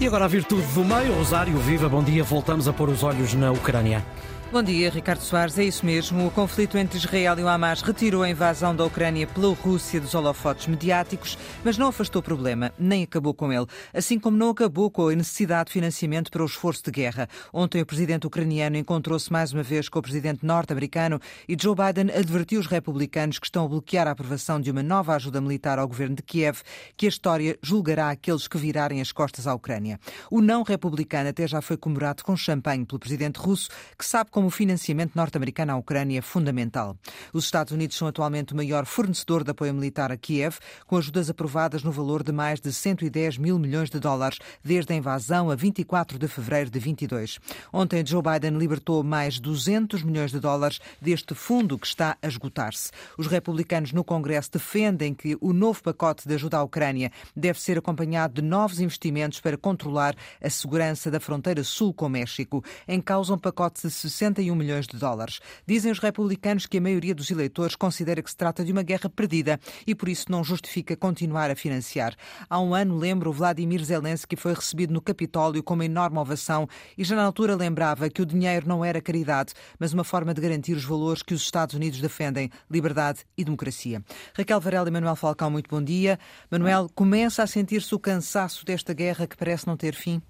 E agora a virtude do meio, Rosário Viva, bom dia. Voltamos a pôr os olhos na Ucrânia. Bom dia, Ricardo Soares. É isso mesmo. O conflito entre Israel e o Hamas retirou a invasão da Ucrânia pela Rússia dos holofotes mediáticos, mas não afastou o problema, nem acabou com ele. Assim como não acabou com a necessidade de financiamento para o esforço de guerra. Ontem, o presidente ucraniano encontrou-se mais uma vez com o presidente norte-americano e Joe Biden advertiu os republicanos que estão a bloquear a aprovação de uma nova ajuda militar ao governo de Kiev, que a história julgará aqueles que virarem as costas à Ucrânia. O não republicano até já foi comemorado com champanhe pelo presidente russo, que sabe como o financiamento norte-americano à Ucrânia fundamental. Os Estados Unidos são atualmente o maior fornecedor de apoio militar a Kiev, com ajudas aprovadas no valor de mais de 110 mil milhões de dólares desde a invasão a 24 de fevereiro de 22. Ontem, Joe Biden libertou mais 200 milhões de dólares deste fundo que está a esgotar-se. Os republicanos no Congresso defendem que o novo pacote de ajuda à Ucrânia deve ser acompanhado de novos investimentos para controlar a segurança da fronteira sul com o México. Em causa um pacote de 60 61 milhões de dólares. Dizem os republicanos que a maioria dos eleitores considera que se trata de uma guerra perdida e por isso não justifica continuar a financiar. Há um ano, lembro, Vladimir Zelensky foi recebido no Capitólio com uma enorme ovação e já na altura lembrava que o dinheiro não era caridade, mas uma forma de garantir os valores que os Estados Unidos defendem, liberdade e democracia. Raquel Varela e Manuel Falcão, muito bom dia. Manuel, começa a sentir-se o cansaço desta guerra que parece não ter fim?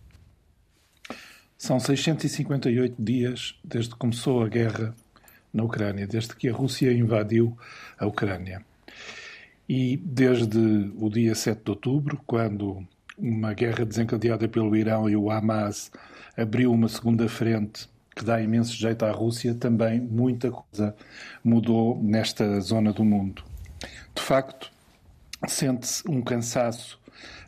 São 658 dias desde que começou a guerra na Ucrânia, desde que a Rússia invadiu a Ucrânia. E desde o dia 7 de outubro, quando uma guerra desencadeada pelo Irão e o Hamas abriu uma segunda frente que dá imenso jeito à Rússia, também muita coisa mudou nesta zona do mundo. De facto, sente-se um cansaço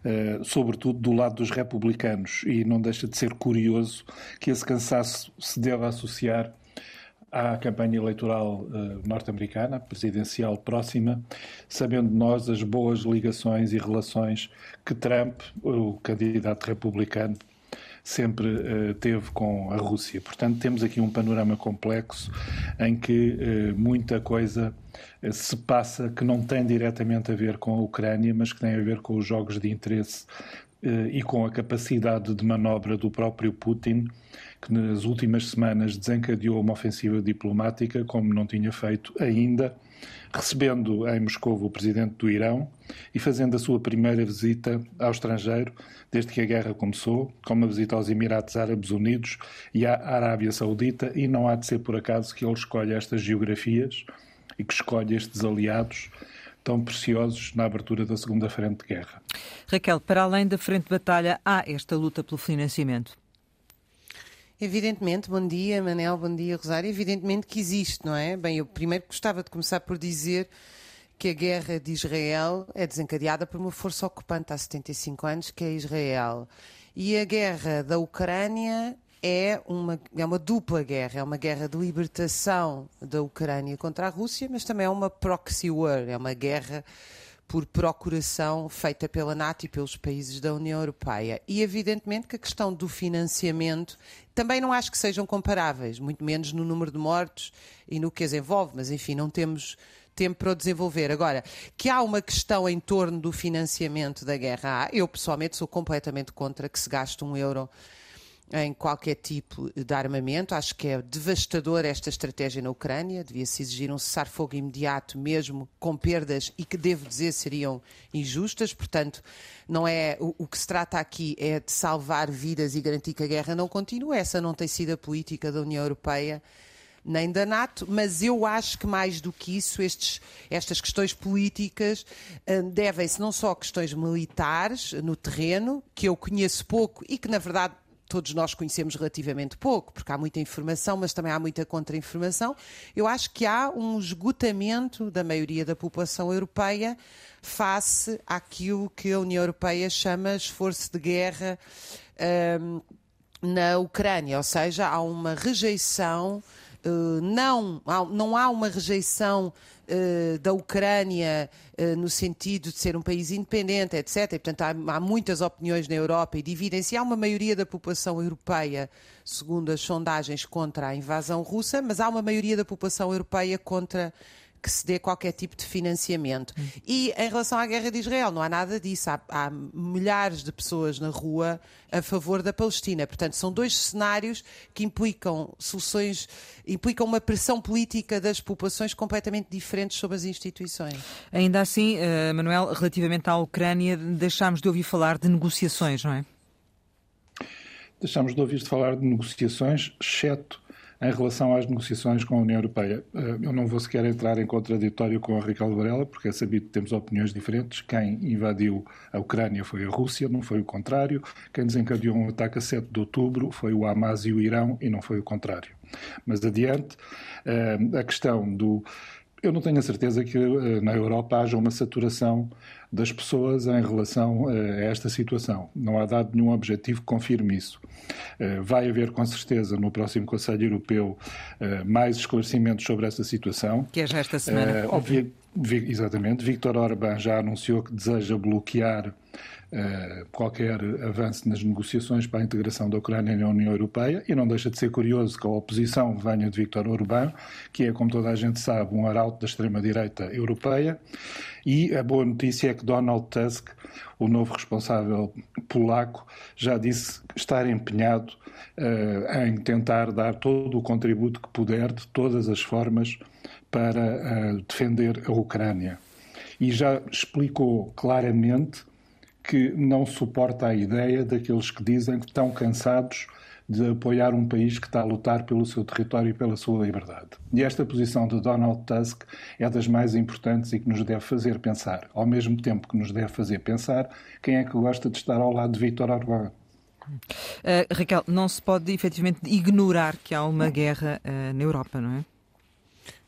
uh, sobretudo do lado dos republicanos, e não deixa de ser curioso que esse cansaço se deva associar à campanha eleitoral uh, norte-americana, presidencial próxima, sabendo nós as boas ligações e relações que Trump, o candidato republicano, sempre uh, teve com a Rússia. Portanto, temos aqui um panorama complexo em que uh, muita coisa uh, se passa que não tem diretamente a ver com a Ucrânia, mas que tem a ver com os jogos de interesse e com a capacidade de manobra do próprio Putin, que nas últimas semanas desencadeou uma ofensiva diplomática como não tinha feito ainda recebendo em Moscou o presidente do Irão e fazendo a sua primeira visita ao estrangeiro desde que a guerra começou, com uma visita aos Emirados Árabes Unidos e à Arábia Saudita, e não há de ser por acaso que ele escolhe estas geografias e que escolhe estes aliados tão preciosos na abertura da segunda frente de guerra. Raquel, para além da frente de batalha, há esta luta pelo financiamento? Evidentemente, bom dia Manel, bom dia Rosário, evidentemente que existe, não é? Bem, eu primeiro gostava de começar por dizer que a guerra de Israel é desencadeada por uma força ocupante há 75 anos, que é Israel. E a guerra da Ucrânia é uma, é uma dupla guerra, é uma guerra de libertação da Ucrânia contra a Rússia, mas também é uma proxy war, é uma guerra por procuração feita pela NATO e pelos países da União Europeia. E evidentemente que a questão do financiamento também não acho que sejam comparáveis, muito menos no número de mortos e no que as envolve, mas enfim, não temos tempo para o desenvolver. Agora, que há uma questão em torno do financiamento da guerra, eu pessoalmente sou completamente contra que se gaste um euro em qualquer tipo de armamento. Acho que é devastador esta estratégia na Ucrânia. Devia-se exigir um cessar-fogo imediato, mesmo com perdas e que, devo dizer, seriam injustas. Portanto, não é o, o, que se trata aqui é de salvar vidas e garantir que a guerra não continue. Essa não tem sido a política da União Europeia nem da NATO, mas eu acho que mais do que isso, estes, estas questões políticas uh, devem-se não só a questões militares no terreno, que eu conheço pouco e que, na verdade, todos nós conhecemos relativamente pouco, porque há muita informação, mas também há muita contra-informação. Eu acho que há um esgotamento da maioria da população europeia face àquilo que a União Europeia chama esforço de guerra um, na Ucrânia, ou seja, há uma rejeição. Uh, não, não há uma rejeição uh, da Ucrânia uh, no sentido de ser um país independente, etc. E, portanto, há, há muitas opiniões na Europa e dividem-se. Há uma maioria da população europeia, segundo as sondagens, contra a invasão russa, mas há uma maioria da população europeia contra que se dê qualquer tipo de financiamento. Hum. E em relação à guerra de Israel, não há nada disso. Há, há, milhares de pessoas na rua a favor da Palestina. Portanto, são dois cenários que implicam soluções, implicam uma pressão política das populações completamente diferentes sobre as instituições. Ainda assim, uh, Manuel, relativamente à Ucrânia, deixámos de ouvir falar de negociações, não é? Deixámos de ouvir falar de negociações, exceto em relação às negociações com a União Europeia, eh, eu não vou sequer entrar em contraditório com a Raquel Varela, porque é sabido que temos opiniões diferentes. Quem invadiu a Ucrânia foi a Rússia, não foi o contrário. Quem desencadeou um ataque a 7 de outubro foi o Hamas e o Irão, e não foi o contrário. Mas adiante, eh, a questão do. Eu não tenho a certeza que eh, na Europa haja uma saturação das pessoas em relação a esta situação. Não há dado nenhum objetivo que confirme isso. Eh, vai haver, com certeza, no próximo Conselho Europeu eh, mais esclarecimentos sobre essa situação. Que é já esta semana. Uh, exatamente. Victor Orban já anunciou que deseja bloquear qualquer avanço nas negociações para a integração da Ucrânia na União Europeia e não deixa de ser curioso que a oposição venha de Viktor Orbán, que é, como toda a gente sabe, um arauto da extrema-direita europeia. E a boa notícia é que Donald Tusk, o novo responsável polaco, já disse estar empenhado uh, em tentar dar todo o contributo que puder, de todas as formas, para uh, defender a Ucrânia. E já explicou claramente que não suporta a ideia daqueles que dizem que estão cansados de apoiar um país que está a lutar pelo seu território e pela sua liberdade. E esta posição de Donald Tusk é das mais importantes e que nos deve fazer pensar, ao mesmo tempo que nos deve fazer pensar quem é que gosta de estar ao lado de Vítor Orbán. Uh, Raquel, não se pode efetivamente ignorar que há uma guerra uh, na Europa, não é?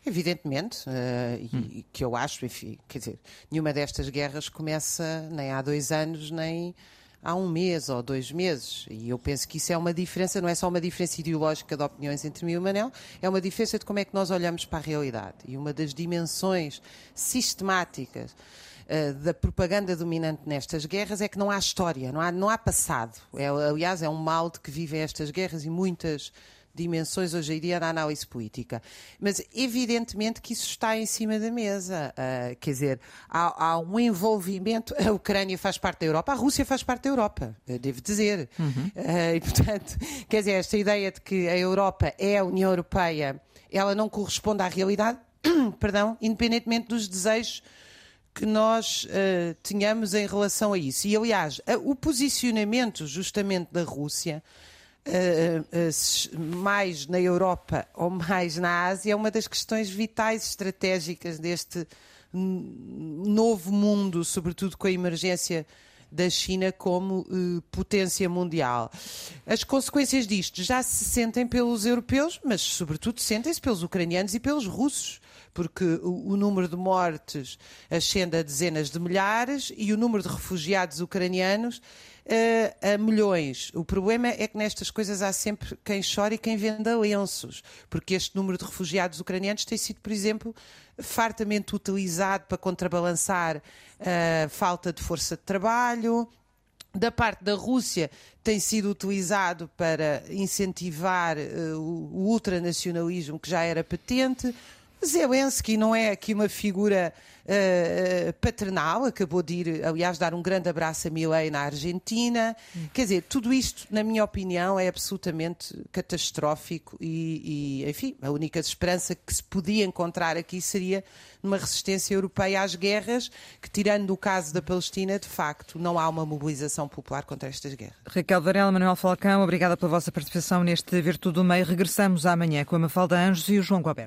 Evidentemente, uh, e hum. que eu acho, enfim, quer dizer, nenhuma destas guerras começa nem há dois anos, nem há um mês ou dois meses. E eu penso que isso é uma diferença, não é só uma diferença ideológica de opiniões entre mim e o Manel, é uma diferença de como é que nós olhamos para a realidade. E uma das dimensões sistemáticas uh, da propaganda dominante nestas guerras é que não há história, não há, não há passado. É, aliás, é um mal de que vivem estas guerras e muitas dimensões hoje em dia na análise política. Mas evidentemente que isso está em cima da mesa. Uh, quer dizer, há, há, um envolvimento. A Ucrânia faz parte da Europa, a Rússia faz parte da Europa, devo dizer. Uhum. Uh, e portanto, quer dizer, esta ideia de que a Europa é a União Europeia, ela não corresponde à realidade, perdão, independentemente dos desejos que nós uh, tenhamos em relação a isso. E, aliás, o posicionamento justamente da Rússia Uh, uh, mais na Europa ou mais na Ásia é uma das questões vitais estratégicas deste novo mundo, sobretudo com a emergência da China como uh, potência mundial. As consequências disto já se sentem pelos europeus, mas sobretudo sentem-se pelos ucranianos e pelos russos porque o, número de mortes ascende a dezenas de milhares e o número de refugiados ucranianos a milhões. O problema é que nestas coisas há sempre quem chora e quem venda lenços, porque este número de refugiados ucranianos tem sido, por exemplo, fartamente utilizado para contrabalançar a falta de força de trabalho, da parte da Rússia tem sido utilizado para incentivar uh, o ultranacionalismo que já era patente. Zelensky não é aqui uma figura uh, paternal, acabou de ir, aliás, dar um grande abraço a Milei na Argentina. Hum. Quer dizer, tudo isto, na minha opinião, é absolutamente catastrófico e, e, enfim, a única esperança que se podia encontrar aqui seria numa resistência europeia às guerras, que tirando o caso da Palestina, de facto, não há uma mobilização popular contra estas guerras. Raquel Varela, Manuel Falcão, obrigada pela vossa participação neste Virtude do Meio. Regressamos amanhã com a Mafalda Anjos e o João Gualberto.